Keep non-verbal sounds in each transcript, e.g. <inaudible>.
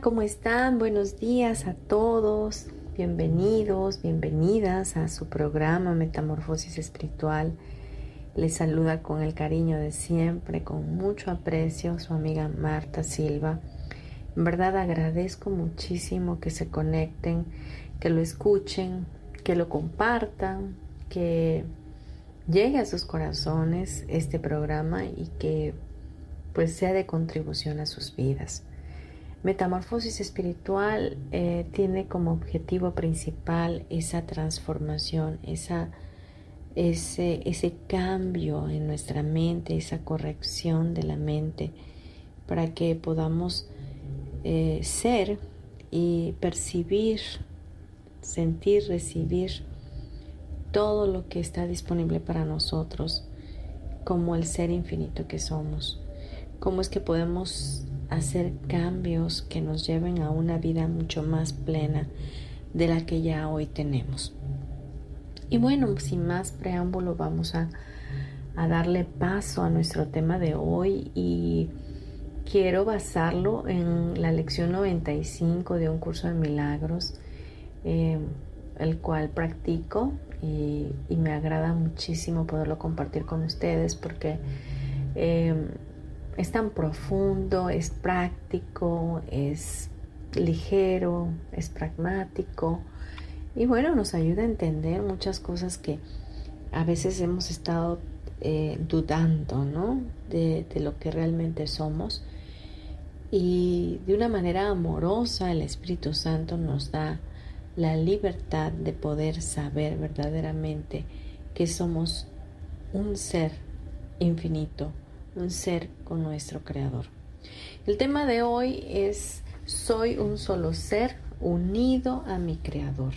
¿Cómo están? Buenos días a todos. Bienvenidos, bienvenidas a su programa Metamorfosis Espiritual. Les saluda con el cariño de siempre, con mucho aprecio, su amiga Marta Silva. En verdad agradezco muchísimo que se conecten, que lo escuchen, que lo compartan, que llegue a sus corazones este programa y que pues sea de contribución a sus vidas. Metamorfosis espiritual eh, tiene como objetivo principal esa transformación, esa, ese, ese cambio en nuestra mente, esa corrección de la mente, para que podamos eh, ser y percibir, sentir, recibir todo lo que está disponible para nosotros como el ser infinito que somos. ¿Cómo es que podemos hacer cambios que nos lleven a una vida mucho más plena de la que ya hoy tenemos. Y bueno, sin más preámbulo, vamos a, darle paso a nuestro tema de hoy y quiero basarlo en la lección 95 de un curso de milagros, eh, el cual practico y, me agrada muchísimo poderlo compartir con ustedes porque eh, es tan profundo, es práctico, es ligero, es pragmático y bueno, nos ayuda a entender muchas cosas que a veces hemos estado eh, dudando, ¿no? De, de lo que realmente somos. Y de una manera amorosa el Espíritu Santo nos da la libertad de poder saber verdaderamente que somos un ser infinito, un ser con nuestro Creador. El tema de hoy es soy un solo ser unido a mi Creador.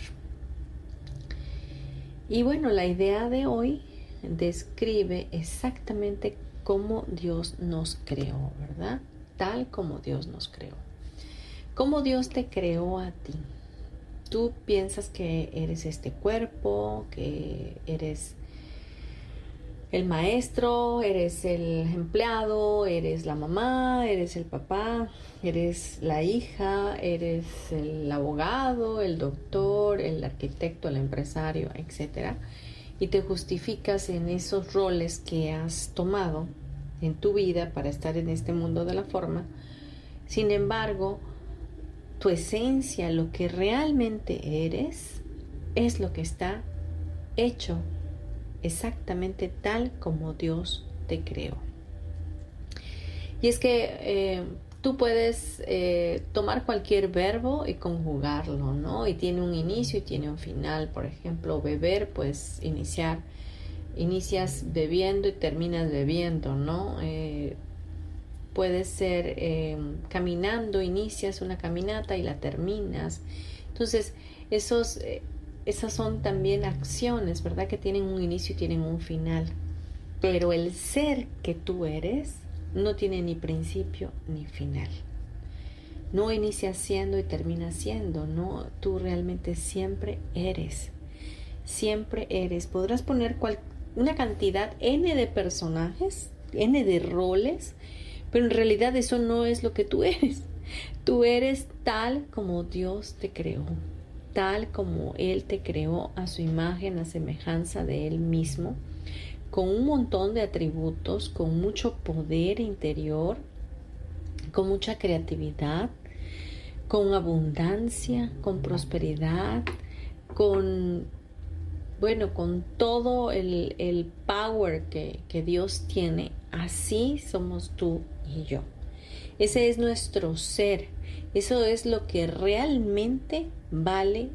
Y bueno, la idea de hoy describe exactamente cómo Dios nos creó, ¿verdad? Tal como Dios nos creó. Cómo Dios te creó a ti. Tú piensas que eres este cuerpo, que eres el maestro, eres el empleado, eres la mamá, eres el papá, eres la hija, eres el abogado, el doctor, el arquitecto, el empresario, etc. Y te justificas en esos roles que has tomado en tu vida para estar en este mundo de la forma. Sin embargo, tu esencia, lo que realmente eres, es lo que está hecho exactamente tal como Dios te creó. Y es que eh, tú puedes eh, tomar cualquier verbo y conjugarlo, ¿no? Y tiene un inicio y tiene un final. Por ejemplo, beber, pues iniciar, inicias bebiendo y terminas bebiendo, ¿no? Eh, puede ser caminando, inicias una caminata y la terminas. Entonces, esos esas son también acciones, ¿verdad? Que tienen un inicio y tienen un final. Pero el ser que tú eres no tiene ni principio ni final. No inicia siendo y termina siendo, no, tú realmente siempre eres. Siempre eres. Podrás poner una cantidad n de personajes, n de roles, pero en realidad eso no es lo que tú eres. Tú eres tal como Dios te creó tal como Él te creó a su imagen, a semejanza de Él mismo, con un montón de atributos, con mucho poder interior, con mucha creatividad, con abundancia, con prosperidad, con, bueno, con todo el, el power que, que Dios tiene. Así somos tú y yo. Ese es nuestro ser. Eso es lo que realmente vale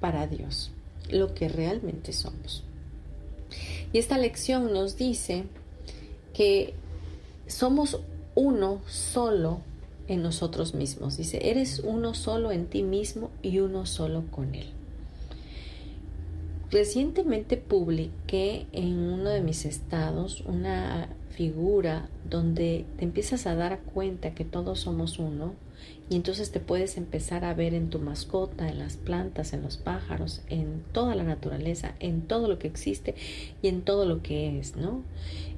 para Dios, lo que realmente somos. Y esta lección nos dice que somos uno solo en nosotros mismos. Dice, eres uno solo en ti mismo y uno solo con Él. Recientemente publiqué en uno de mis estados una figura donde te empiezas a dar cuenta que todos somos uno y entonces te puedes empezar a ver en tu mascota, en las plantas, en los pájaros, en toda la naturaleza, en todo lo que existe y en todo lo que es, ¿no?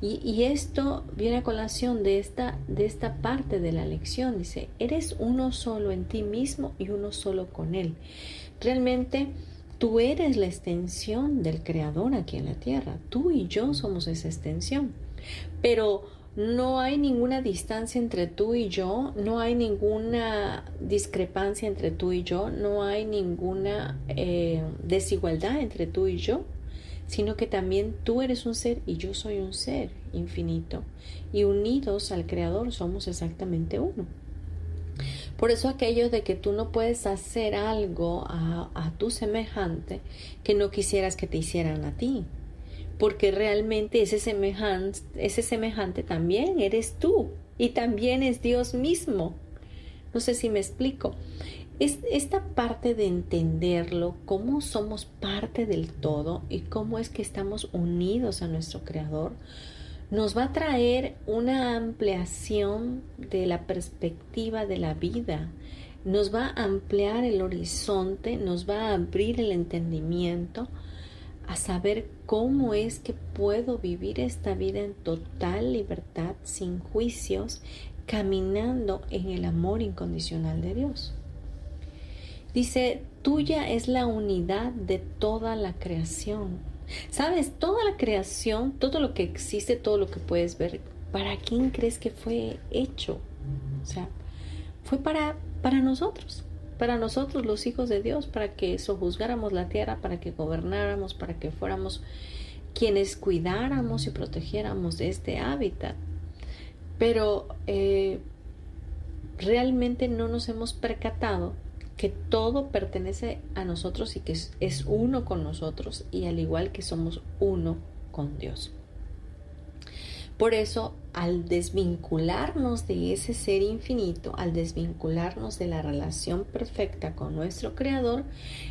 Y, esto viene a colación de esta, de esta parte de la lección. Dice, eres uno solo en ti mismo y uno solo con Él. Realmente tú eres la extensión del Creador aquí en la tierra. Tú y yo somos esa extensión. Pero no hay ninguna distancia entre tú y yo, no hay ninguna discrepancia entre tú y yo, no hay ninguna eh, desigualdad entre tú y yo, sino que también tú eres un ser y yo soy un ser infinito y unidos al Creador somos exactamente uno. Por eso aquello de que tú no puedes hacer algo a, a tu semejante que no quisieras que te hicieran a ti porque realmente ese semejante, ese semejante también eres tú y también es Dios mismo. No sé si me explico. Es esta parte de entenderlo, cómo somos parte del todo y cómo es que estamos unidos a nuestro Creador, nos va a traer una ampliación de la perspectiva de la vida, nos va a ampliar el horizonte, nos va a abrir el entendimiento, a saber cómo es que puedo vivir esta vida en total libertad, sin juicios, caminando en el amor incondicional de Dios. Dice, tuya es la unidad de toda la creación. Sabes, toda la creación, todo lo que existe, todo lo que puedes ver, ¿para quién crees que fue hecho? O sea, fue para, para nosotros para nosotros los hijos de Dios, para que sojuzgáramos la tierra, para que gobernáramos, para que fuéramos quienes cuidáramos y protegiéramos este hábitat. Pero eh, realmente no nos hemos percatado que todo pertenece a nosotros y que es uno con nosotros y al igual que somos uno con Dios. Por eso, al desvincularnos de ese ser infinito, al desvincularnos de la relación perfecta con nuestro Creador,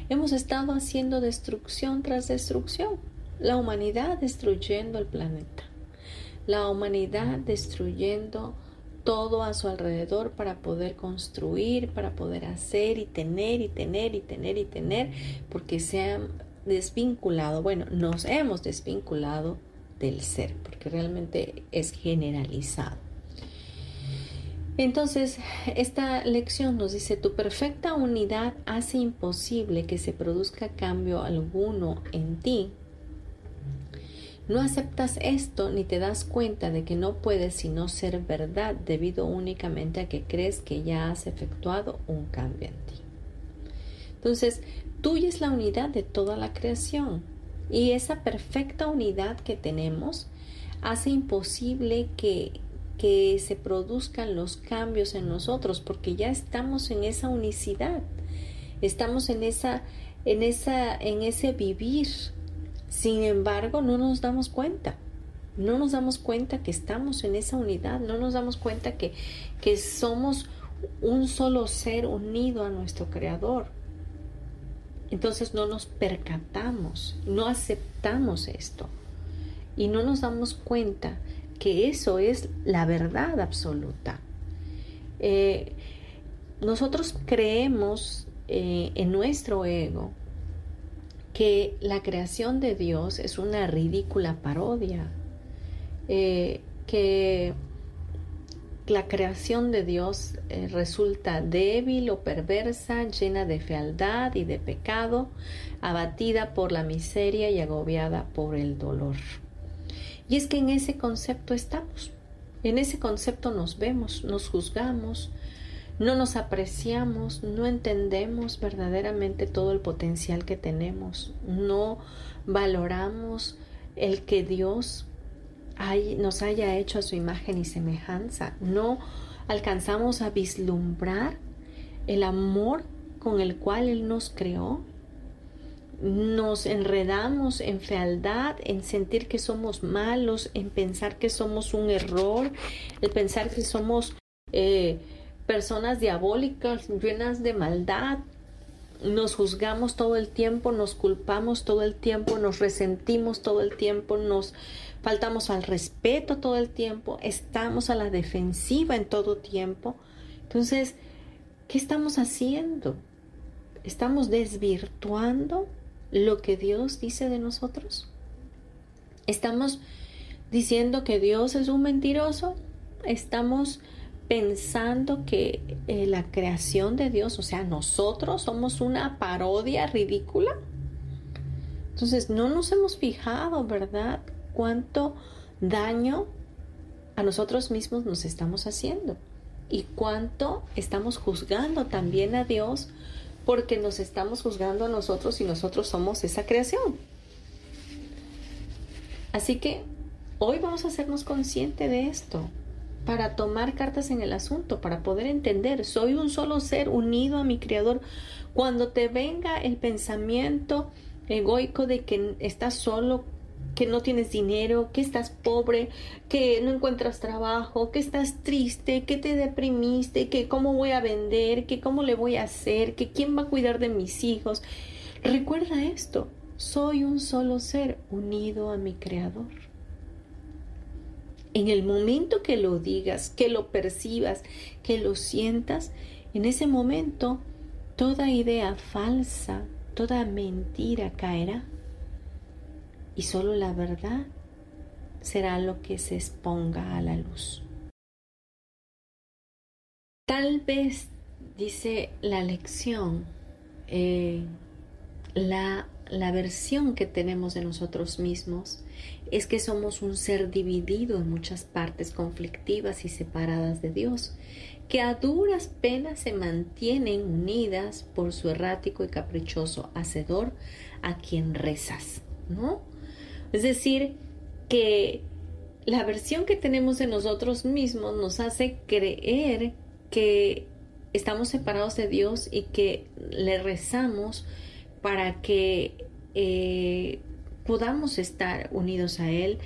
hemos estado haciendo destrucción tras destrucción. La humanidad destruyendo el planeta. La humanidad destruyendo todo a su alrededor para poder construir, para poder hacer y tener y tener y tener y tener, porque se han desvinculado, bueno, nos hemos desvinculado del ser, porque realmente es generalizado. Entonces, esta lección nos dice, tu perfecta unidad hace imposible que se produzca cambio alguno en ti. No aceptas esto ni te das cuenta de que no puedes sino ser verdad debido únicamente a que crees que ya has efectuado un cambio en ti. Entonces, tuya es la unidad de toda la creación. Y esa perfecta unidad que tenemos hace imposible que, que se produzcan los cambios en nosotros porque ya estamos en esa unicidad. Estamos en esa en esa en ese vivir. Sin embargo, no nos damos cuenta. No nos damos cuenta que estamos en esa unidad, no nos damos cuenta que, que somos un solo ser unido a nuestro creador. Entonces no nos percatamos, no aceptamos esto y no nos damos cuenta que eso es la verdad absoluta. Eh, nosotros creemos eh, en nuestro ego que la creación de Dios es una ridícula parodia, eh, que la creación de Dios eh, resulta débil o perversa, llena de fealdad y de pecado, abatida por la miseria y agobiada por el dolor. Y es que en ese concepto estamos. En ese concepto nos vemos, nos juzgamos, no nos apreciamos, no entendemos verdaderamente todo el potencial que tenemos, no valoramos el que Dios nos haya hecho a su imagen y semejanza, no alcanzamos a vislumbrar el amor con el cual Él nos creó. Nos enredamos en fealdad, en sentir que somos malos, en pensar que somos un error, en pensar que somos eh, personas diabólicas, llenas de maldad. Nos juzgamos todo el tiempo, nos culpamos todo el tiempo, nos resentimos todo el tiempo, nos faltamos al respeto todo el tiempo, estamos a la defensiva en todo tiempo. Entonces, ¿qué estamos haciendo? ¿Estamos desvirtuando lo que Dios dice de nosotros? ¿Estamos diciendo que Dios es un mentiroso? ¿Estamos pensando que eh, la creación de Dios, o sea, nosotros somos una parodia ridícula? Entonces, no nos hemos fijado, ¿verdad? Cuánto daño a nosotros mismos nos estamos haciendo y cuánto estamos juzgando también a Dios porque nos estamos juzgando a nosotros y nosotros somos esa creación. Así que hoy vamos a hacernos consciente de esto para tomar cartas en el asunto, para poder entender, soy un solo ser unido a mi creador. Cuando te venga el pensamiento egoico de que estás solo, que no tienes dinero, que estás pobre, que no encuentras trabajo, que estás triste, que te deprimiste, que cómo voy a vender, que cómo le voy a hacer, que quién va a cuidar de mis hijos. Recuerda esto, soy un solo ser unido a mi creador. En el momento que lo digas, que lo percibas, que lo sientas, en ese momento toda idea falsa, toda mentira caerá y solo la verdad será lo que se exponga a la luz. Tal vez, dice la lección, eh, la, la versión que tenemos de nosotros mismos es que somos un ser dividido en muchas partes conflictivas y separadas de Dios, que a duras penas se mantienen unidas por su errático y caprichoso hacedor a quien rezas, ¿no? Es decir, que la versión que tenemos de nosotros mismos nos hace creer que estamos separados de Dios y que le rezamos para que eh, podamos estar unidos a Él,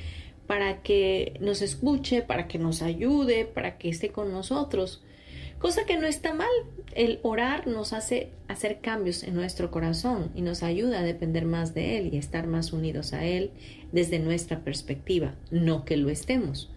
para que nos escuche, para que nos ayude, para que esté con nosotros. Cosa que no está mal. El orar nos hace hacer cambios en nuestro corazón y nos ayuda a depender más de Él y estar más unidos a Él desde nuestra perspectiva, no que lo estemos.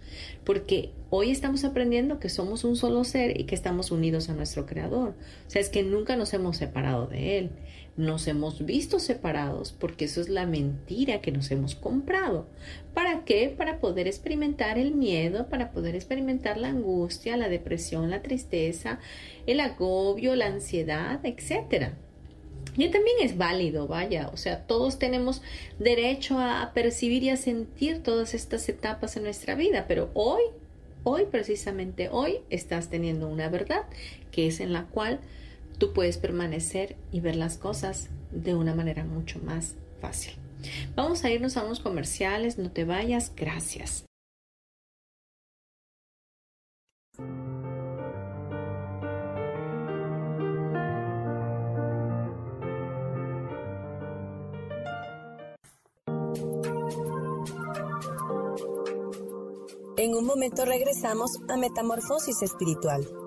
Porque hoy estamos aprendiendo que somos un solo ser y que estamos unidos a nuestro Creador. O sea, es que nunca nos hemos separado de Él nos hemos visto separados porque eso es la mentira que nos hemos comprado. ¿Para qué? Para poder experimentar el miedo, para poder experimentar la angustia, la depresión, la tristeza, el agobio, la ansiedad, etc. Y también es válido, vaya, o sea, todos tenemos derecho a percibir y a sentir todas estas etapas en nuestra vida, pero hoy, hoy precisamente hoy, estás teniendo una verdad que es en la cual tú puedes permanecer y ver las cosas de una manera mucho más fácil. Vamos a irnos a unos comerciales, no te vayas, gracias. En un momento regresamos a Metamorfosis Espiritual.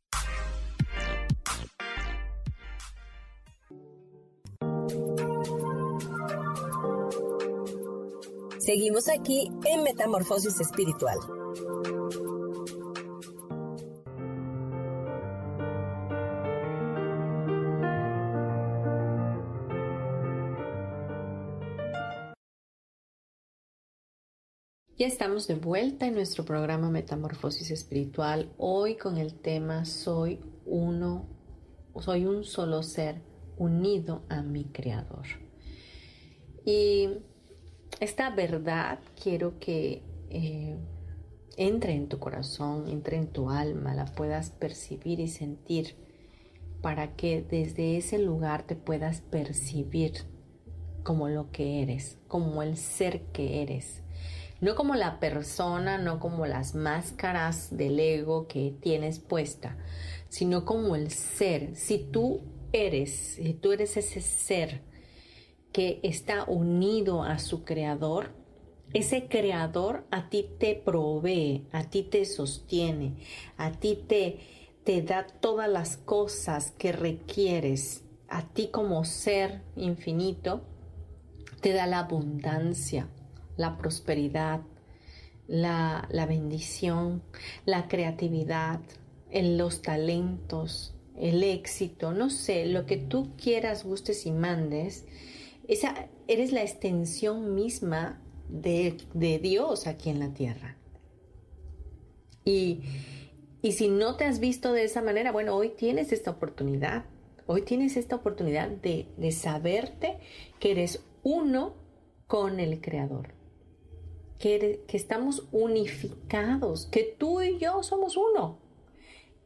Seguimos aquí en Metamorfosis Espiritual. Ya estamos de vuelta en nuestro programa Metamorfosis Espiritual, hoy con el tema Soy uno, soy un solo ser unido a mi Creador. Y esta verdad quiero que eh, entre en tu corazón, entre en tu alma, la puedas percibir y sentir para que desde ese lugar te puedas percibir como lo que eres, como el ser que eres no como la persona, no como las máscaras del ego que tienes puesta, sino como el ser. Si tú eres, si tú eres ese ser que está unido a su creador, ese creador a ti te provee, a ti te sostiene, a ti te, te da todas las cosas que requieres, a ti como ser infinito, te da la abundancia, la prosperidad, la, bendición, la creatividad, los talentos, el éxito, no sé, lo que tú quieras, gustes y mandes, esa, eres la extensión misma de, Dios aquí en la tierra. Y, si no te has visto de esa manera, bueno, hoy tienes esta oportunidad. Hoy tienes esta oportunidad de, de saberte que eres uno con el Creador que, estamos unificados, que tú y yo somos uno.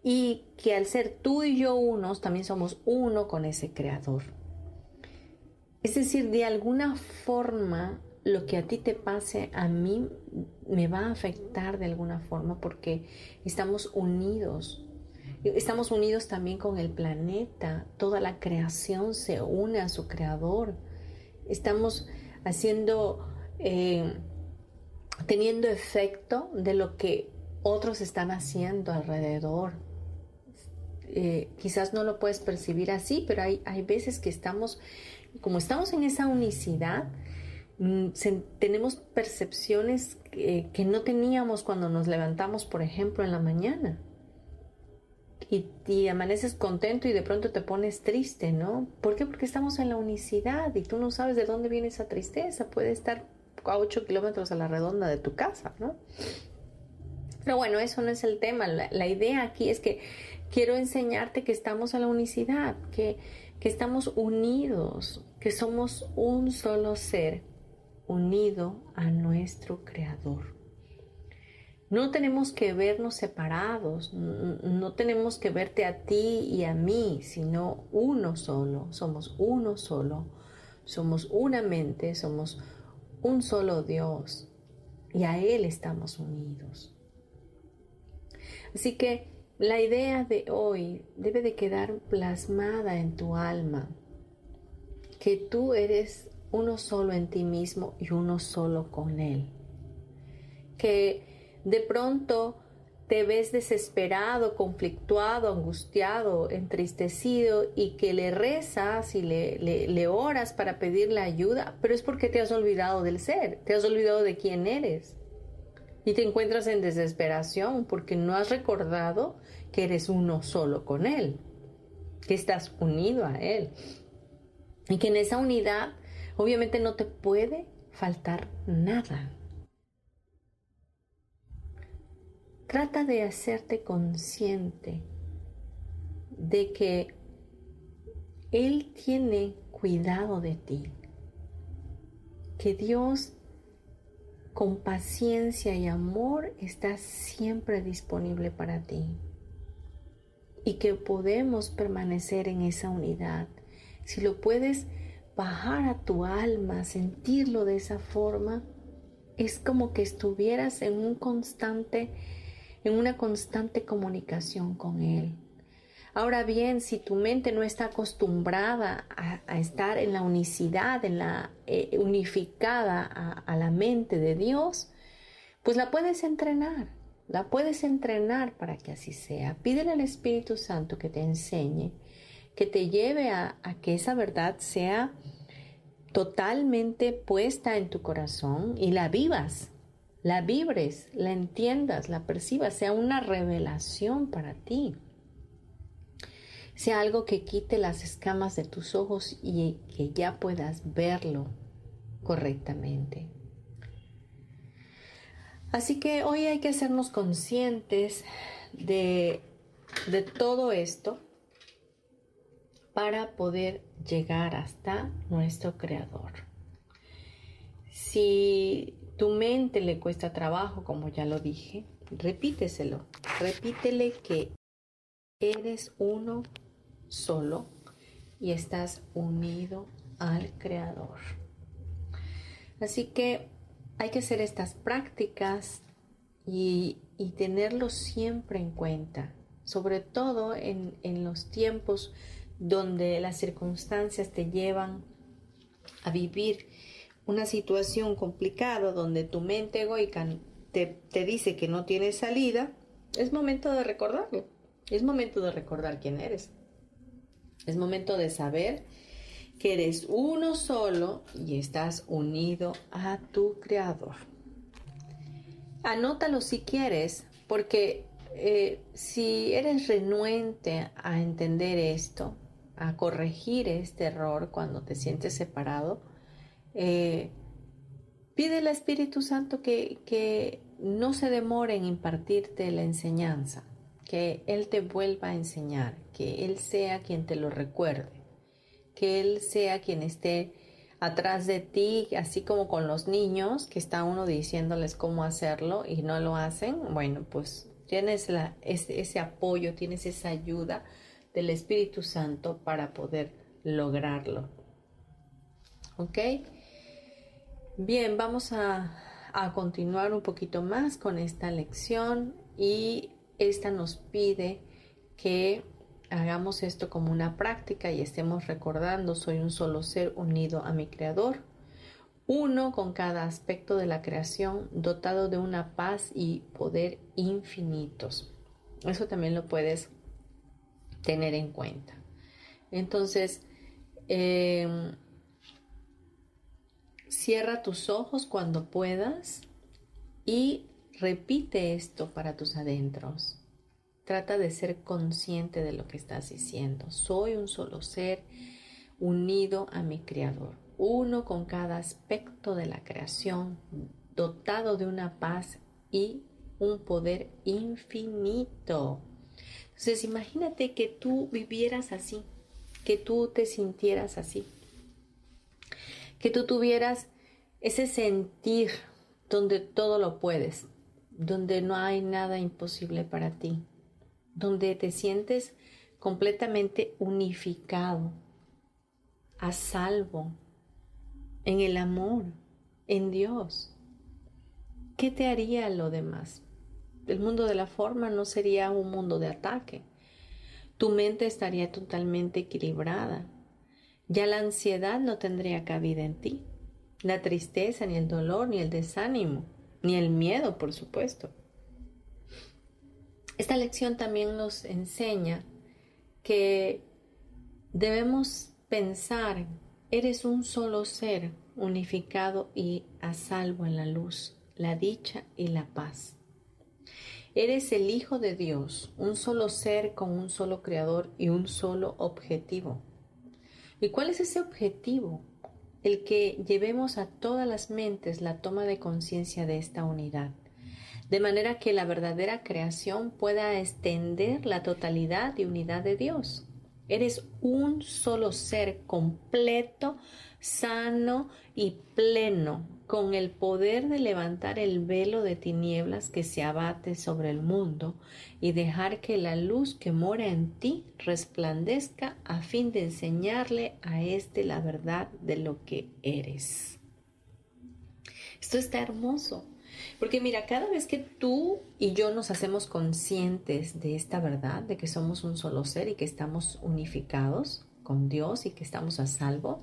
Y que al ser tú y yo unos, también somos uno con ese creador. Es decir, de alguna forma, lo que a ti te pase, a mí me va a afectar de alguna forma porque estamos unidos. Estamos unidos también con el planeta. Toda la creación se une a su creador. Estamos haciendo... Eh, teniendo efecto de lo que otros están haciendo alrededor. Eh, quizás no lo puedes percibir así, pero hay, hay veces que estamos, como estamos en esa unicidad, mm, tenemos percepciones que, no teníamos cuando nos levantamos, por ejemplo, en la mañana. Y, amaneces contento y de pronto te pones triste, ¿no? ¿Por qué? Porque estamos en la unicidad y tú no sabes de dónde viene esa tristeza. Puede estar a 8 kilómetros a la redonda de tu casa, ¿no? Pero bueno, eso no es el tema. La, idea aquí es que quiero enseñarte que estamos en la unicidad, que, que estamos unidos, que somos un solo ser unido a nuestro Creador. No tenemos que vernos separados, no tenemos que verte a ti y a mí, sino uno solo, somos uno solo, somos una mente, somos un solo Dios y a Él estamos unidos. Así que la idea de hoy debe de quedar plasmada en tu alma, que tú eres uno solo en ti mismo y uno solo con Él. Que de pronto te ves desesperado, conflictuado, angustiado, entristecido y que le rezas y le, le, oras para pedirle ayuda, pero es porque te has olvidado del ser, te has olvidado de quién eres. Y te encuentras en desesperación porque no has recordado que eres uno solo con Él, que estás unido a Él. Y que en esa unidad obviamente no te puede faltar nada. Trata de hacerte consciente de que Él tiene cuidado de ti, que Dios con paciencia y amor está siempre disponible para ti y que podemos permanecer en esa unidad. Si lo puedes bajar a tu alma, sentirlo de esa forma, es como que estuvieras en un constante en una constante comunicación con Él. Ahora bien, si tu mente no está acostumbrada a, estar en la unicidad, en la eh, unificada a la mente de Dios, pues la puedes entrenar, la puedes entrenar para que así sea. Pídele al Espíritu Santo que te enseñe, que te lleve a, que esa verdad sea totalmente puesta en tu corazón y la vivas, la vibres, la entiendas, la percibas, sea una revelación para ti. Sea algo que quite las escamas de tus ojos y que ya puedas verlo correctamente. Así que hoy hay que hacernos conscientes de, todo esto para poder llegar hasta nuestro creador. Si tu mente le cuesta trabajo, como ya lo dije, repíteselo. Repítele que eres uno solo y estás unido al creador. Así que hay que hacer estas prácticas y, tenerlo siempre en cuenta, sobre todo en, los tiempos donde las circunstancias te llevan a vivir una situación complicada donde tu mente egoica te, te, dice que no tienes salida, es momento de recordarlo. Es momento de recordar quién eres. Es momento de saber que eres uno solo y estás unido a tu creador. Anótalo si quieres, porque eh, si eres renuente a entender esto, a corregir este error cuando te sientes separado, eh, pide al Espíritu Santo que, que no se demore en impartirte la enseñanza, que Él te vuelva a enseñar, que Él sea quien te lo recuerde que Él sea quien esté atrás de ti, así como con los niños, que está uno diciéndoles cómo hacerlo y no lo hacen, bueno, pues tienes ese, apoyo, tienes esa ayuda del Espíritu Santo para poder lograrlo. ¿Ok? Bien, vamos a, a continuar un poquito más con esta lección y esta nos pide que hagamos esto como una práctica y estemos recordando, soy un solo ser unido a mi Creador, uno con cada aspecto de la creación, dotado de una paz y poder infinitos. Eso también lo puedes tener en cuenta. Entonces, em, cierra tus ojos cuando puedas y repite esto para tus adentros. Trata de ser consciente de lo que estás diciendo. Soy un solo ser unido a mi Creador, uno con cada aspecto de la creación, dotado de una paz y un poder infinito. Entonces imagínate que tú vivieras así, que tú te sintieras así, que tú tuvieras ese sentir donde todo lo puedes, donde no hay nada imposible para ti, donde te sientes completamente unificado, a salvo, en el amor, en Dios. ¿Qué te haría lo demás? El mundo de la forma no sería un mundo de ataque. Tu mente estaría totalmente equilibrada. Ya la ansiedad no tendría cabida en ti. La tristeza, ni el dolor, ni el desánimo, ni el miedo, por supuesto. Esta lección también nos enseña que debemos pensar, eres un solo ser unificado y a salvo en la luz, la dicha y la paz. Eres el Hijo de Dios, un solo ser con un solo creador y un solo objetivo. ¿Y cuál es ese objetivo? El que llevemos a todas las mentes la toma de conciencia de esta unidad de manera que la verdadera creación pueda extender la totalidad y unidad de Dios. Eres un solo ser completo, sano y pleno, con el poder de levantar el velo de tinieblas que se abate sobre el mundo y dejar que la luz que mora en ti resplandezca a fin de enseñarle a éste la verdad de lo que eres. Esto está hermoso Porque mira, cada vez que tú y yo nos hacemos conscientes de esta verdad, de que somos un solo ser y que estamos unificados con Dios y que estamos a salvo,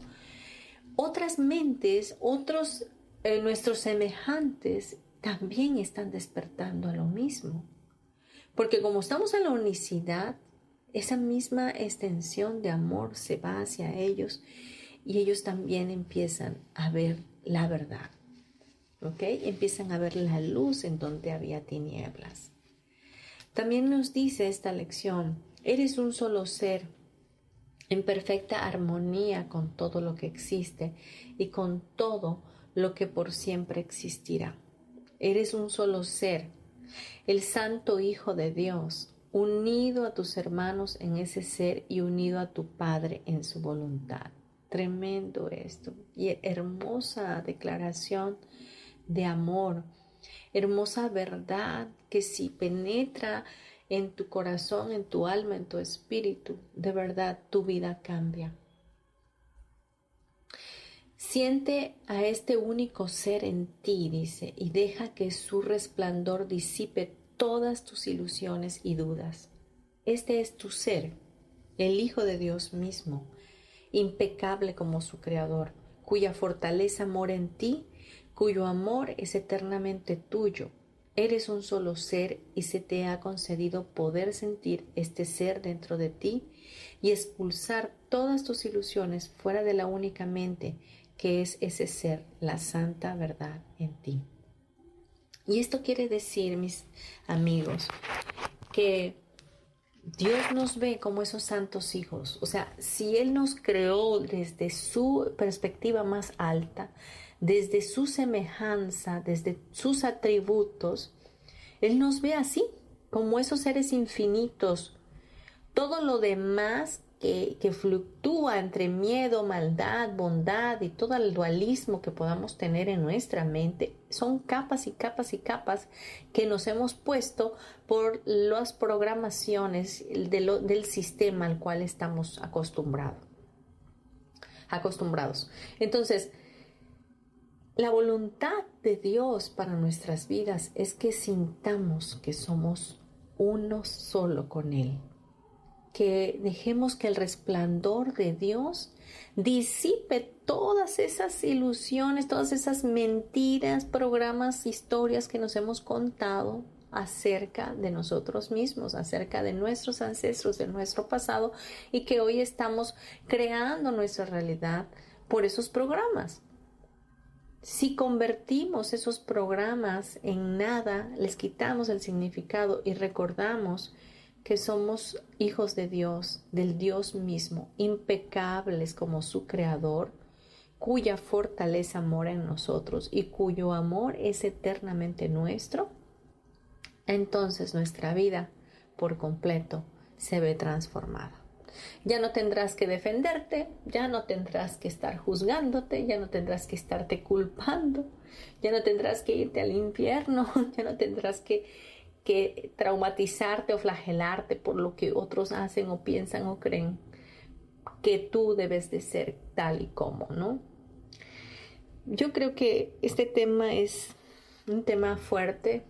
otras mentes, otros eh, nuestros semejantes también están despertando a lo mismo. Porque como estamos en la unicidad, esa misma extensión de amor se va hacia ellos y ellos también empiezan a ver la verdad. ¿Ok? Empiezan a ver la luz en donde había tinieblas. También nos dice esta lección, eres un solo ser en perfecta armonía con todo lo que existe y con todo lo que por siempre existirá. Eres un solo ser, el Santo Hijo de Dios, unido a tus hermanos en ese ser y unido a tu Padre en su voluntad. Tremendo esto y hermosa declaración de amor, hermosa verdad que si penetra en tu corazón, en tu alma, en tu espíritu, de verdad tu vida cambia. Siente a este único ser en ti, dice, y deja que su resplandor disipe todas tus ilusiones y dudas. Este es tu ser, el Hijo de Dios mismo, impecable como su Creador, cuya fortaleza mora en ti, cuyo amor es eternamente tuyo. Eres un solo ser y se te ha concedido poder sentir este ser dentro de ti y expulsar todas tus ilusiones fuera de la única mente que es ese ser, la santa verdad en ti. Y esto quiere decir, mis amigos, que Dios nos ve como esos santos hijos. O sea, si Él nos creó desde su perspectiva más alta, desde su semejanza, desde sus atributos, Él nos ve así, como esos seres infinitos. Todo lo demás que, fluctúa entre miedo, maldad, bondad y todo el dualismo que podamos tener en nuestra mente, son capas y capas y capas que nos hemos puesto por las programaciones del sistema al cual estamos acostumbrados. acostumbrados. Entonces, la voluntad de Dios para nuestras vidas es que sintamos que somos uno solo con Él que dejemos que el resplandor de Dios disipe todas esas ilusiones, todas esas mentiras, programas, historias que nos hemos contado acerca de nosotros mismos, acerca de nuestros ancestros, de nuestro pasado y que hoy estamos creando nuestra realidad por esos programas. Si convertimos esos programas en nada, les quitamos el significado y recordamos que somos hijos de Dios, del Dios mismo, impecables como su creador, cuya fortaleza mora en nosotros y cuyo amor es eternamente nuestro, entonces nuestra vida por completo se ve transformada. Ya no tendrás que defenderte, ya no tendrás que estar juzgándote, ya no tendrás que estarte culpando, ya no tendrás que irte al infierno, <laughs> ya no tendrás que que traumatizarte o flagelarte por lo que otros hacen o piensan o creen que tú debes de ser tal y como, ¿no? Yo creo que este tema es un tema fuerte,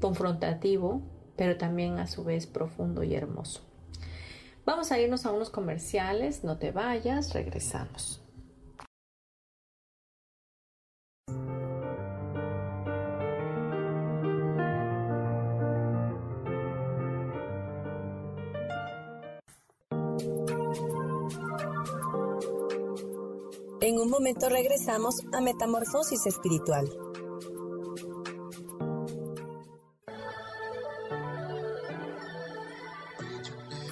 confrontativo, pero también a su vez profundo y hermoso. Vamos a irnos a unos comerciales, no te vayas, regresamos. En un momento regresamos a Metamorfosis Espiritual.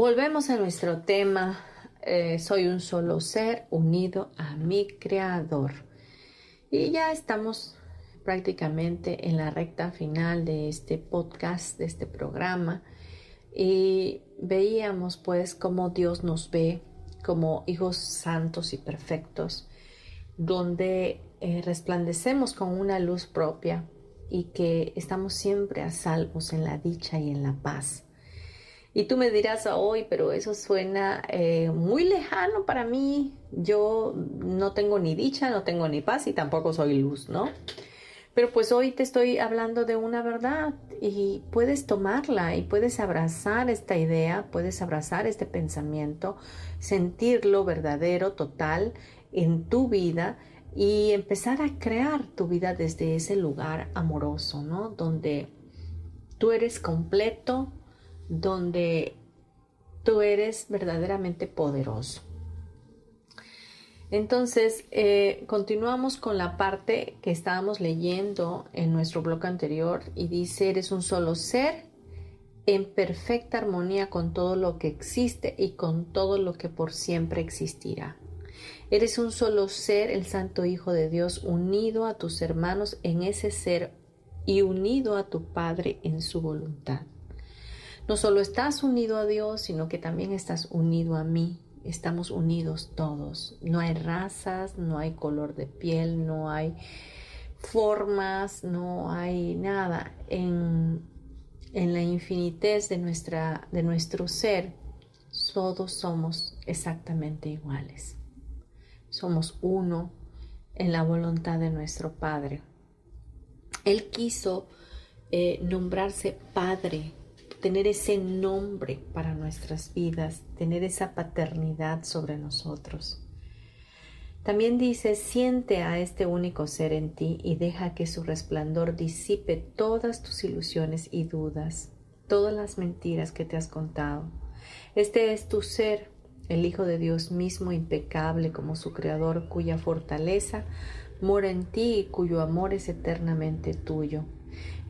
Volvemos a nuestro tema eh, soy un solo ser unido a mi creador. Y ya estamos prácticamente en la recta final de este podcast, de este programa. Y veíamos pues cómo Dios nos ve como hijos santos y perfectos, donde eh, resplandecemos con una luz propia y que estamos siempre a salvos en la dicha y en la paz. Y tú me dirás hoy, pero eso suena eh, muy lejano para mí. Yo no tengo ni dicha, no tengo ni paz y tampoco soy luz, ¿no? Pero pues hoy te estoy hablando de una verdad y puedes tomarla y puedes abrazar esta idea, puedes abrazar este pensamiento, sentirlo verdadero, total en tu vida y empezar a crear tu vida desde ese lugar amoroso, ¿no? Donde tú eres completo, donde tú eres verdaderamente poderoso. Entonces, eh, continuamos con la parte que estábamos leyendo en nuestro bloque anterior y dice, eres un solo ser en perfecta armonía con todo lo que existe y con todo lo que por siempre existirá. Eres un solo ser, el Santo Hijo de Dios, unido a tus hermanos en ese ser y unido a tu Padre en su voluntad. No solo estás unido a Dios, sino que también estás unido a mí. Estamos unidos todos. No hay razas, no hay color de piel, no hay formas, no hay nada. En, en la infinitez de, nuestra, de nuestro ser, todos somos exactamente iguales. Somos uno en la voluntad de nuestro Padre. Él quiso eh, nombrarse Padre tener ese nombre para nuestras vidas, tener esa paternidad sobre nosotros. También dice, siente a este único ser en ti y deja que su resplandor disipe todas tus ilusiones y dudas, todas las mentiras que te has contado. Este es tu ser, el Hijo de Dios mismo, impecable como su Creador, cuya fortaleza mora en ti y cuyo amor es eternamente tuyo.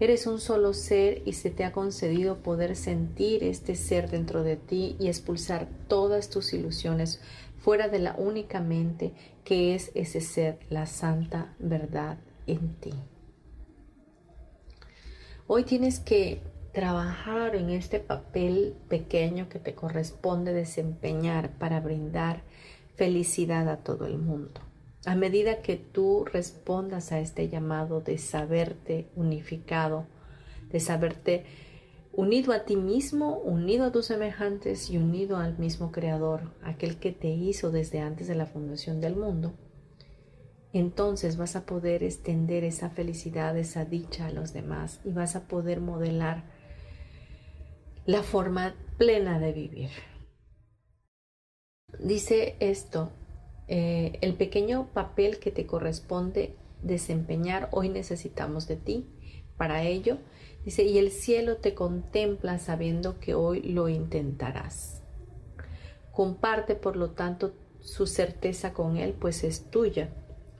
Eres un solo ser y se te ha concedido poder sentir este ser dentro de ti y expulsar todas tus ilusiones fuera de la única mente que es ese ser, la santa verdad en ti. Hoy tienes que trabajar en este papel pequeño que te corresponde desempeñar para brindar felicidad a todo el mundo. A medida que tú respondas a este llamado de saberte unificado, de saberte unido a ti mismo, unido a tus semejantes y unido al mismo Creador, aquel que te hizo desde antes de la fundación del mundo, entonces vas a poder extender esa felicidad, esa dicha a los demás y vas a poder modelar la forma plena de vivir. Dice esto eh, el pequeño papel que te corresponde desempeñar hoy necesitamos de ti. Para ello, dice, y el cielo te contempla sabiendo que hoy lo intentarás. Comparte, por lo tanto, su certeza con él, pues es tuya.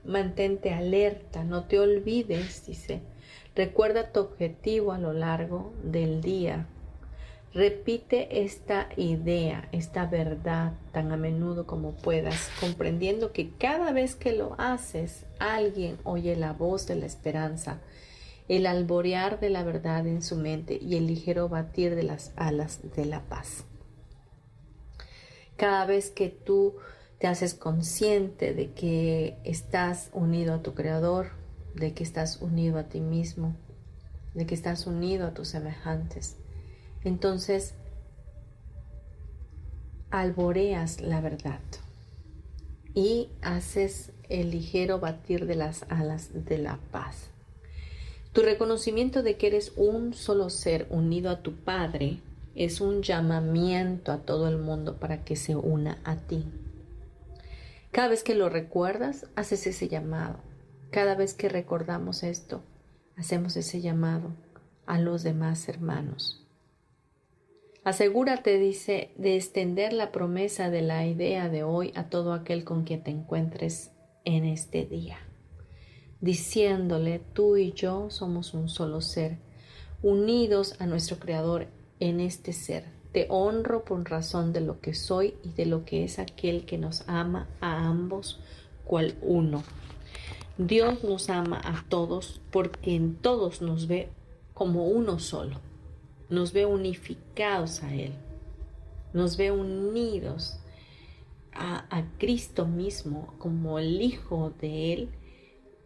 Mantente alerta, no te olvides, dice. Recuerda tu objetivo a lo largo del día. Repite esta idea, esta verdad tan a menudo como puedas, comprendiendo que cada vez que lo haces, alguien oye la voz de la esperanza, el alborear de la verdad en su mente y el ligero batir de las alas de la paz. Cada vez que tú te haces consciente de que estás unido a tu Creador, de que estás unido a ti mismo, de que estás unido a tus semejantes, entonces alboreas la verdad y haces el ligero batir de las alas de la paz. Tu reconocimiento de que eres un solo ser unido a tu Padre es un llamamiento a todo el mundo para que se una a ti. Cada vez que lo recuerdas, haces ese llamado. Cada vez que recordamos esto, hacemos ese llamado a los demás hermanos. Asegúrate, dice, de extender la promesa de la idea de hoy a todo aquel con quien te encuentres en este día, diciéndole, tú y yo somos un solo ser, unidos a nuestro Creador en este ser. Te honro por razón de lo que soy y de lo que es aquel que nos ama a ambos cual uno. Dios nos ama a todos porque en todos nos ve como uno solo. Nos ve unificados a Él. Nos ve unidos a, Cristo mismo como el Hijo de Él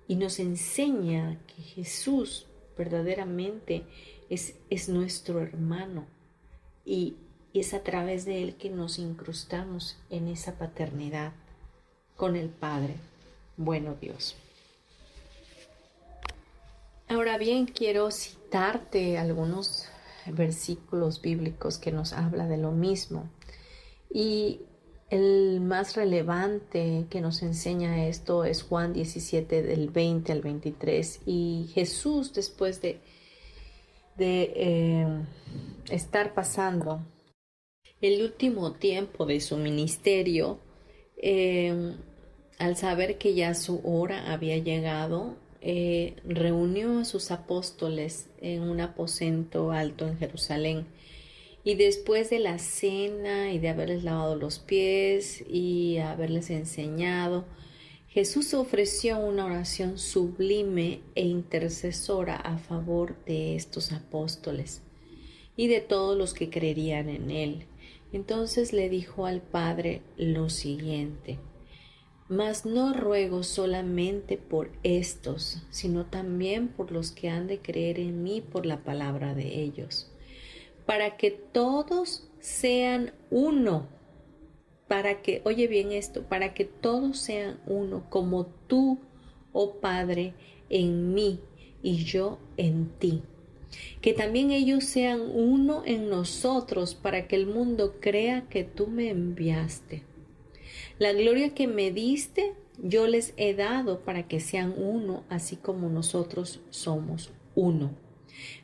y nos enseña que Jesús verdaderamente es, es nuestro hermano y, es a través de Él que nos incrustamos en esa paternidad con el Padre, bueno Dios. Ahora bien, quiero citarte algunos versículos bíblicos que nos habla de lo mismo. Y el más relevante que nos enseña esto es Juan 17 del 20 al 23. Y Jesús después de de eh, estar pasando el último tiempo de su ministerio, eh, al saber que ya su hora había llegado, eh, reunió a sus apóstoles en un aposento alto en Jerusalén. Y después de la cena y de haberles lavado los pies y haberles enseñado, Jesús ofreció una oración sublime e intercesora a favor de estos apóstoles y de todos los que creerían en él. Entonces le dijo al Padre lo siguiente, Mas no ruego solamente por estos, sino también por los que han de creer en mí por la palabra de ellos, para que todos sean uno para que, oye bien esto, para que todos sean uno, como tú, oh Padre, en mí y yo en ti. Que también ellos sean uno en nosotros, para que el mundo crea que tú me enviaste. La gloria que me diste, yo les he dado para que sean uno, así como nosotros somos uno.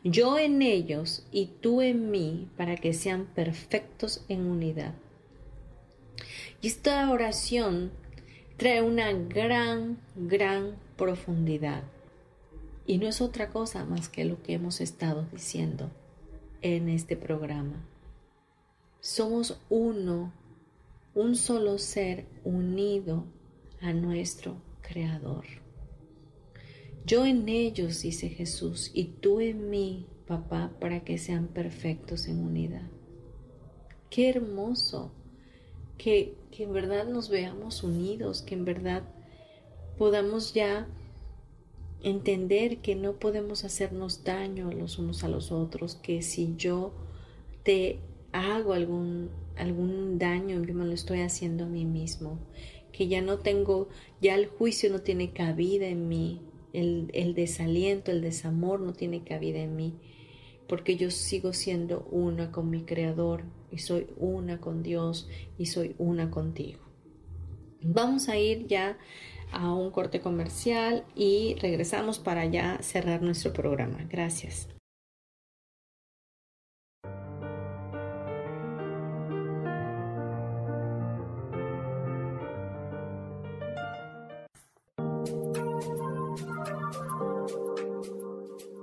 Yo en ellos y tú en mí, para que sean perfectos en unidad y esta oración trae una gran, gran profundidad. Y no es otra cosa más que lo que hemos estado diciendo en este programa. Somos uno, un solo ser unido a nuestro Creador. Yo en ellos, dice Jesús, y tú en mí, papá, para que sean perfectos en unidad. Qué hermoso que, en verdad nos veamos unidos, que en verdad podamos ya entender que no podemos hacernos daño los unos a los otros, que si yo te hago algún, algún daño, yo me lo estoy haciendo a mí mismo, que ya no tengo, ya el juicio no tiene cabida en mí, el, el desaliento, el desamor no tiene cabida en mí, porque yo sigo siendo una con mi Creador, y soy una con Dios y soy una contigo. Vamos a ir ya a un corte comercial y regresamos para ya cerrar nuestro programa. Gracias.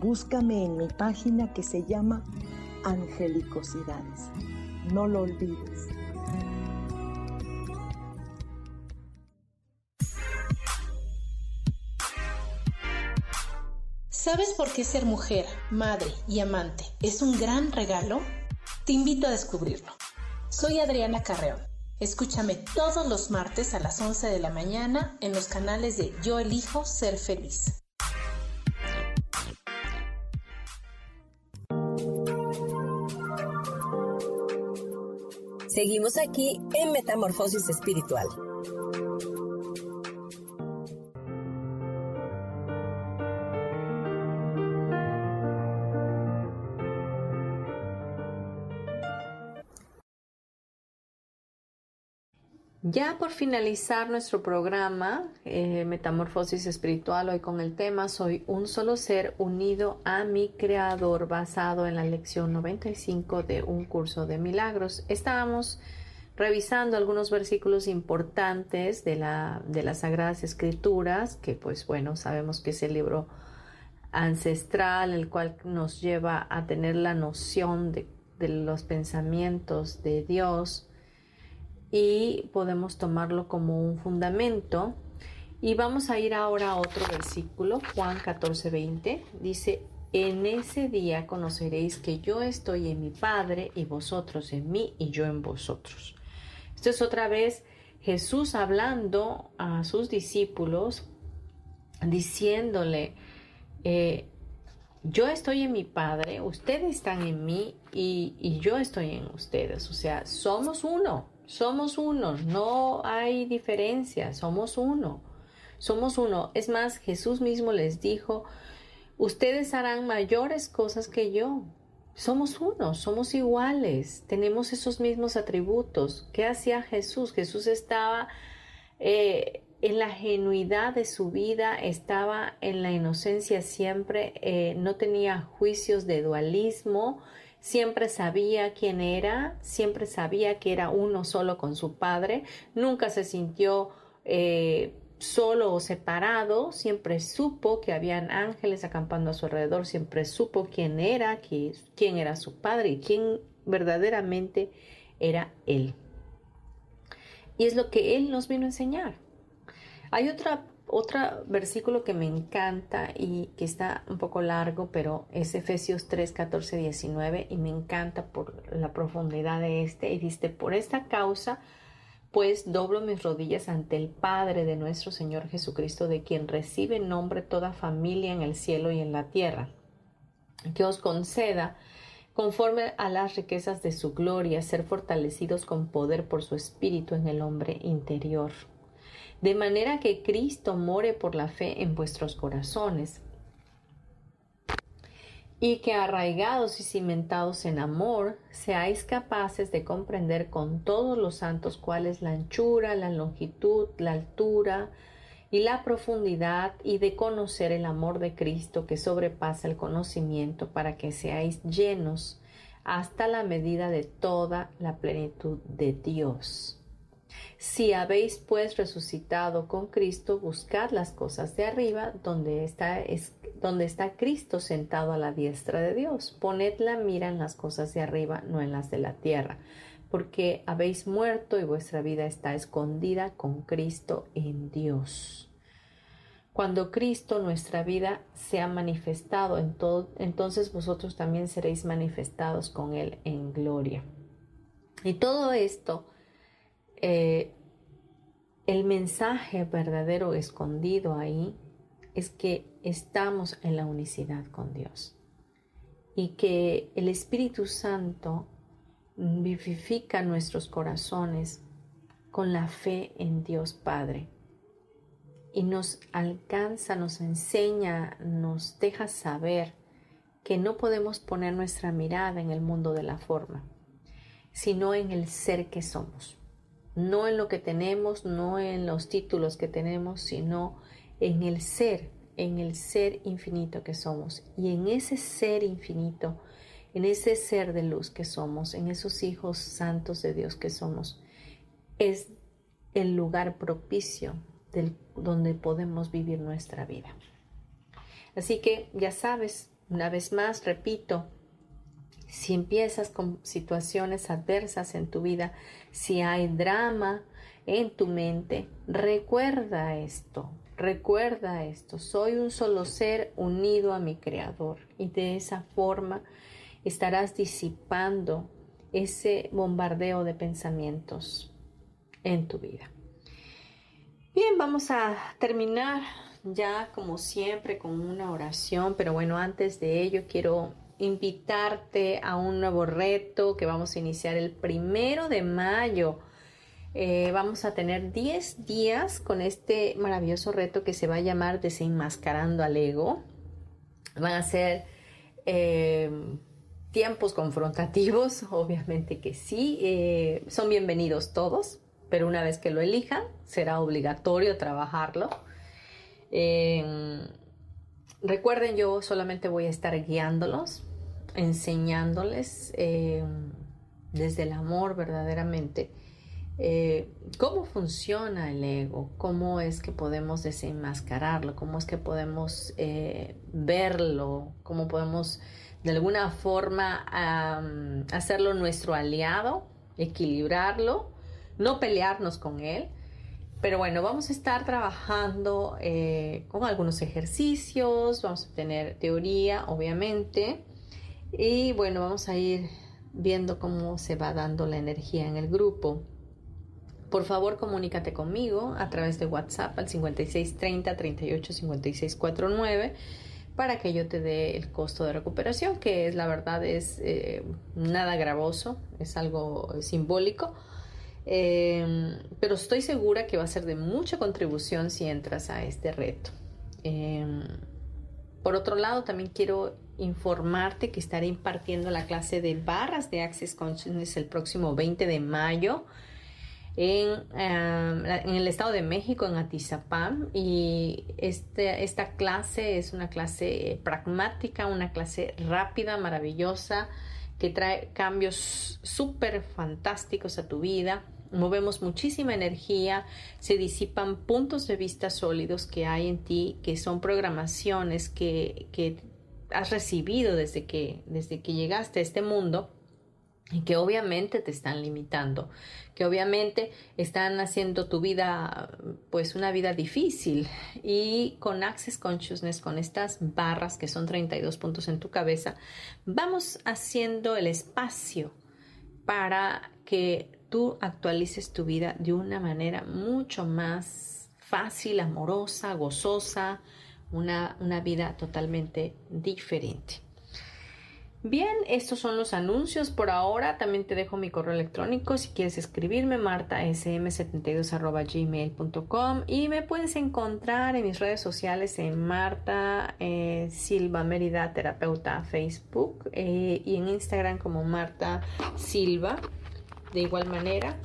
Búscame en mi página que se llama Angelicosidades. No lo olvides. ¿Sabes por qué ser mujer, madre y amante es un gran regalo? Te invito a descubrirlo. Soy Adriana Carreón. Escúchame todos los martes a las 11 de la mañana en los canales de Yo elijo ser feliz. Seguimos aquí en Metamorfosis Espiritual. Ya por finalizar nuestro programa, eh, Metamorfosis Espiritual, hoy con el tema Soy un solo ser unido a mi Creador, basado en la lección 95 de un curso de milagros. Estábamos revisando algunos versículos importantes de, la, de las Sagradas Escrituras, que pues bueno, sabemos que es el libro ancestral, el cual nos lleva a tener la noción de, de los pensamientos de Dios y podemos tomarlo como un fundamento. Y vamos a ir ahora a otro versículo, Juan 14, 20. Dice, en ese día conoceréis que yo estoy en mi Padre y vosotros en mí y yo en vosotros. Esto es otra vez Jesús hablando a sus discípulos, diciéndole, eh, yo estoy en mi Padre, ustedes están en mí y, y yo estoy en ustedes. O sea, somos uno. Somos uno, no hay diferencia, somos uno, somos uno. Es más, Jesús mismo les dijo, ustedes harán mayores cosas que yo. Somos uno, somos iguales, tenemos esos mismos atributos. ¿Qué hacía Jesús? Jesús estaba eh, en la genuidad de su vida, estaba en la inocencia siempre, eh, no tenía juicios de dualismo, siempre sabía quién era, siempre sabía que era uno solo con su padre, nunca se sintió eh, solo o separado, siempre supo que habían ángeles acampando a su alrededor, siempre supo quién era, quién era su padre y quién verdaderamente era él. Y es lo que él nos vino a enseñar. Hay otra otro versículo que me encanta y que está un poco largo, pero es Efesios 3, 14, 19 y me encanta por la profundidad de este. Y dice, por esta causa, pues doblo mis rodillas ante el Padre de nuestro Señor Jesucristo, de quien recibe nombre toda familia en el cielo y en la tierra, que os conceda conforme a las riquezas de su gloria, ser fortalecidos con poder por su espíritu en el hombre interior de manera que Cristo more por la fe en vuestros corazones, y que arraigados y cimentados en amor, seáis capaces de comprender con todos los santos cuál es la anchura, la longitud, la altura y la profundidad, y de conocer el amor de Cristo que sobrepasa el conocimiento, para que seáis llenos hasta la medida de toda la plenitud de Dios. Si habéis pues resucitado con Cristo, buscad las cosas de arriba, donde está, Cristo sentado a la diestra de Dios. Poned la mira en las cosas de arriba, no en las de la tierra, porque habéis muerto y vuestra vida está escondida con Cristo en Dios. Cuando Cristo, nuestra vida, sea manifestado, entonces vosotros también seréis manifestados con Él en gloria. Y todo esto eh, el mensaje verdadero escondido ahí es que estamos en la unicidad con Dios y que el Espíritu Santo vivifica nuestros corazones con la fe en Dios Padre y nos alcanza, nos enseña, nos deja saber que no podemos poner nuestra mirada en el mundo de la forma, sino en el ser que somos no en lo que tenemos, no en los títulos que tenemos, sino en el ser, en el ser infinito que somos. Y en ese ser infinito, en ese ser de luz que somos, en esos hijos santos de Dios que somos, es el lugar propicio del, donde podemos vivir nuestra vida. Así que ya sabes, una vez más, repito, si empiezas con situaciones adversas en tu vida, si hay drama en tu mente, recuerda esto, recuerda esto, soy un solo ser unido a mi Creador y de esa forma estarás disipando ese bombardeo de pensamientos en tu vida. Bien, vamos a terminar ya como siempre con una oración, pero bueno, antes de ello quiero invitarte a un nuevo reto que vamos a iniciar el primero de mayo. Eh, vamos a tener 10 días con este maravilloso reto que se va a llamar Desenmascarando al Ego. Van a ser eh, tiempos confrontativos, <laughs> obviamente que sí. Eh, son bienvenidos todos, pero una vez que lo elijan, será obligatorio trabajarlo. recuerden, yo solamente voy a estar guiándolos enseñándoles eh, desde el amor verdaderamente eh, cómo funciona el ego, cómo es que podemos desenmascararlo, cómo es que podemos eh, verlo, cómo podemos de alguna forma hacerlo nuestro aliado, equilibrarlo, no pelearnos con él. Pero bueno, vamos a estar trabajando con algunos ejercicios, vamos a tener teoría, obviamente, y bueno, vamos a ir viendo cómo se va dando la energía en el grupo. Por favor, comunícate conmigo a través de WhatsApp al 5630 38 56 49 para que yo te dé el costo de recuperación, que es la verdad es eh, nada gravoso, es algo simbólico. Em, pero estoy segura que va a ser de mucha contribución si entras a este reto. Em, por otro lado, también quiero informarte que estaré impartiendo la clase de barras de Access Consciousness el próximo 20 de mayo en, en el Estado de México, en Atizapán. Y este, esta clase es una clase pragmática, una clase rápida, maravillosa, que trae cambios súper fantásticos a tu vida movemos muchísima energía, se disipan puntos de vista sólidos que hay en ti, que son programaciones que, que has recibido desde que, desde que llegaste a este mundo y que obviamente te están limitando, que obviamente están haciendo tu vida pues una vida difícil. Y con Access Consciousness, con estas barras que son 32 puntos en tu cabeza, vamos haciendo el espacio para que tú actualices tu vida de una manera mucho más fácil, amorosa, gozosa, una, vida totalmente diferente. Bien, estos son los anuncios por ahora. También te dejo mi correo electrónico si quieres escribirme, martasm72.gmail.com y me puedes encontrar en mis redes sociales en Marta eh, Silva Mérida Terapeuta Facebook eh, y en Instagram como Marta Silva de igual manera.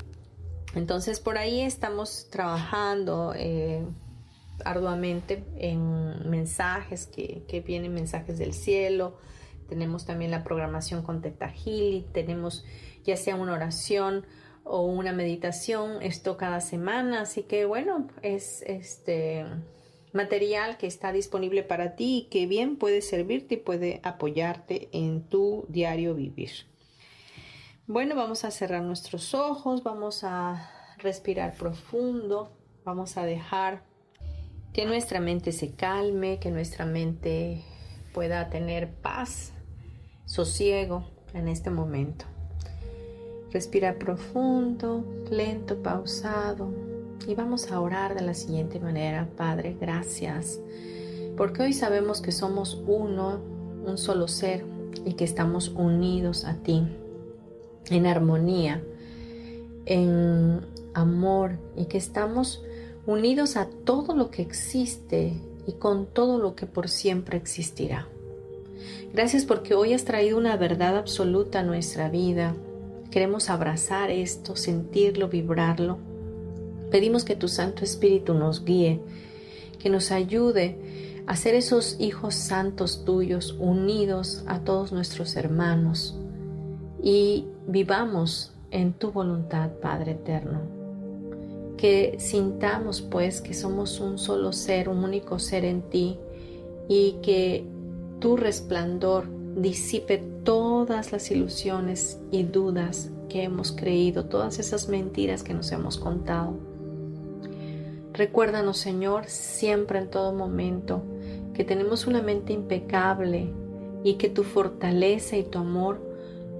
Entonces por ahí estamos trabajando. Eh, arduamente en mensajes que, que, vienen mensajes del cielo. Tenemos también la programación con Teta tenemos ya sea una oración o una meditación, esto cada semana. Así que bueno, es este material que está disponible para ti y que bien puede servirte y puede apoyarte en tu diario vivir. Bueno, vamos a cerrar nuestros ojos, vamos a respirar profundo, vamos a dejar que nuestra mente se calme, que nuestra mente pueda tener paz, sosiego en este momento. Respira profundo, lento, pausado y vamos a orar de la siguiente manera. Padre, gracias, porque hoy sabemos que somos uno, un solo ser y que estamos unidos a ti, en armonía, en amor y que estamos unidos a todo lo que existe y con todo lo que por siempre existirá. Gracias porque hoy has traído una verdad absoluta a nuestra vida. Queremos abrazar esto, sentirlo, vibrarlo. Pedimos que tu Santo Espíritu nos guíe, que nos ayude a ser esos hijos santos tuyos, unidos a todos nuestros hermanos, y vivamos en tu voluntad, Padre Eterno que sintamos pues que somos un solo ser, un único ser en ti y que tu resplandor disipe todas las ilusiones y dudas que hemos creído, todas esas mentiras que nos hemos contado. Recuérdanos, Señor, siempre en todo momento, que tenemos una mente impecable y que tu fortaleza y tu amor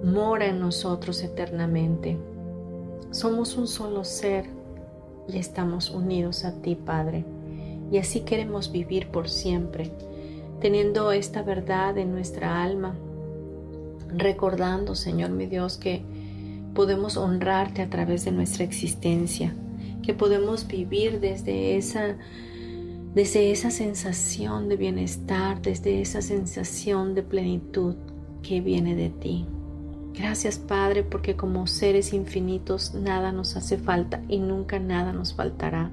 mora en nosotros eternamente. Somos un solo ser y estamos unidos a ti, Padre. Y así queremos vivir por siempre, teniendo esta verdad en nuestra alma, recordando, Señor mi Dios, que podemos honrarte a través de nuestra existencia, que podemos vivir desde esa desde esa sensación de bienestar, desde esa sensación de plenitud que viene de ti. Gracias Padre porque como seres infinitos nada nos hace falta y nunca nada nos faltará.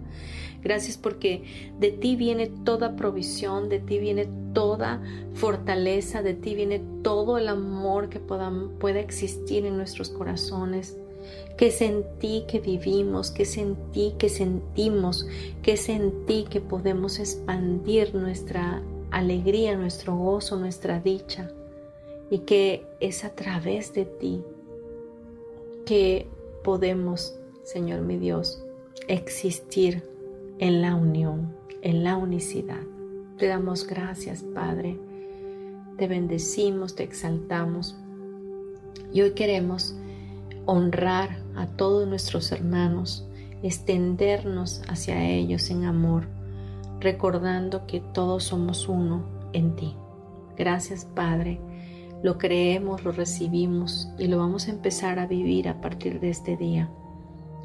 Gracias porque de ti viene toda provisión, de ti viene toda fortaleza, de ti viene todo el amor que pueda, existir en nuestros corazones. Que es en ti que vivimos, que es en ti que sentimos, que es en ti que podemos expandir nuestra alegría, nuestro gozo, nuestra dicha y que es a través de ti que podemos, Señor mi Dios, existir en la unión, en la unicidad. Te damos gracias, Padre. Te bendecimos, te exaltamos. Y hoy queremos honrar a todos nuestros hermanos, extendernos hacia ellos en amor, recordando que todos somos uno en ti. Gracias, Padre lo creemos, lo recibimos y lo vamos a empezar a vivir a partir de este día,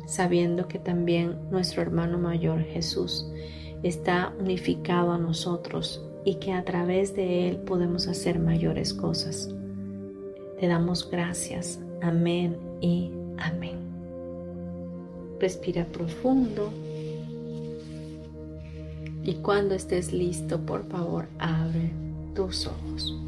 sabiendo que también nuestro hermano mayor Jesús está unificado a nosotros y que a través de Él podemos hacer mayores cosas. Te damos gracias. Amén y amén. Respira profundo. Y cuando estés listo, por favor, abre tus ojos.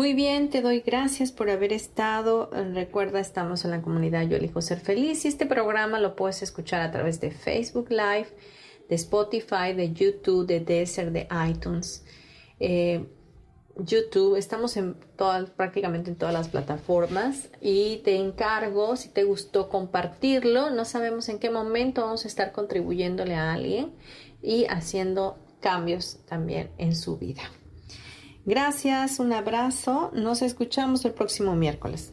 Muy bien, te doy gracias por haber estado. Recuerda, estamos en la comunidad Yo elijo ser feliz y este programa lo puedes escuchar a través de Facebook Live, de Spotify, de YouTube, de Desert, de iTunes. Eh, YouTube, estamos en todas, prácticamente en todas las plataformas y te encargo, si te gustó compartirlo, no sabemos en qué momento vamos a estar contribuyéndole a alguien y haciendo cambios también en su vida. Gracias, un abrazo. Nos escuchamos el próximo miércoles.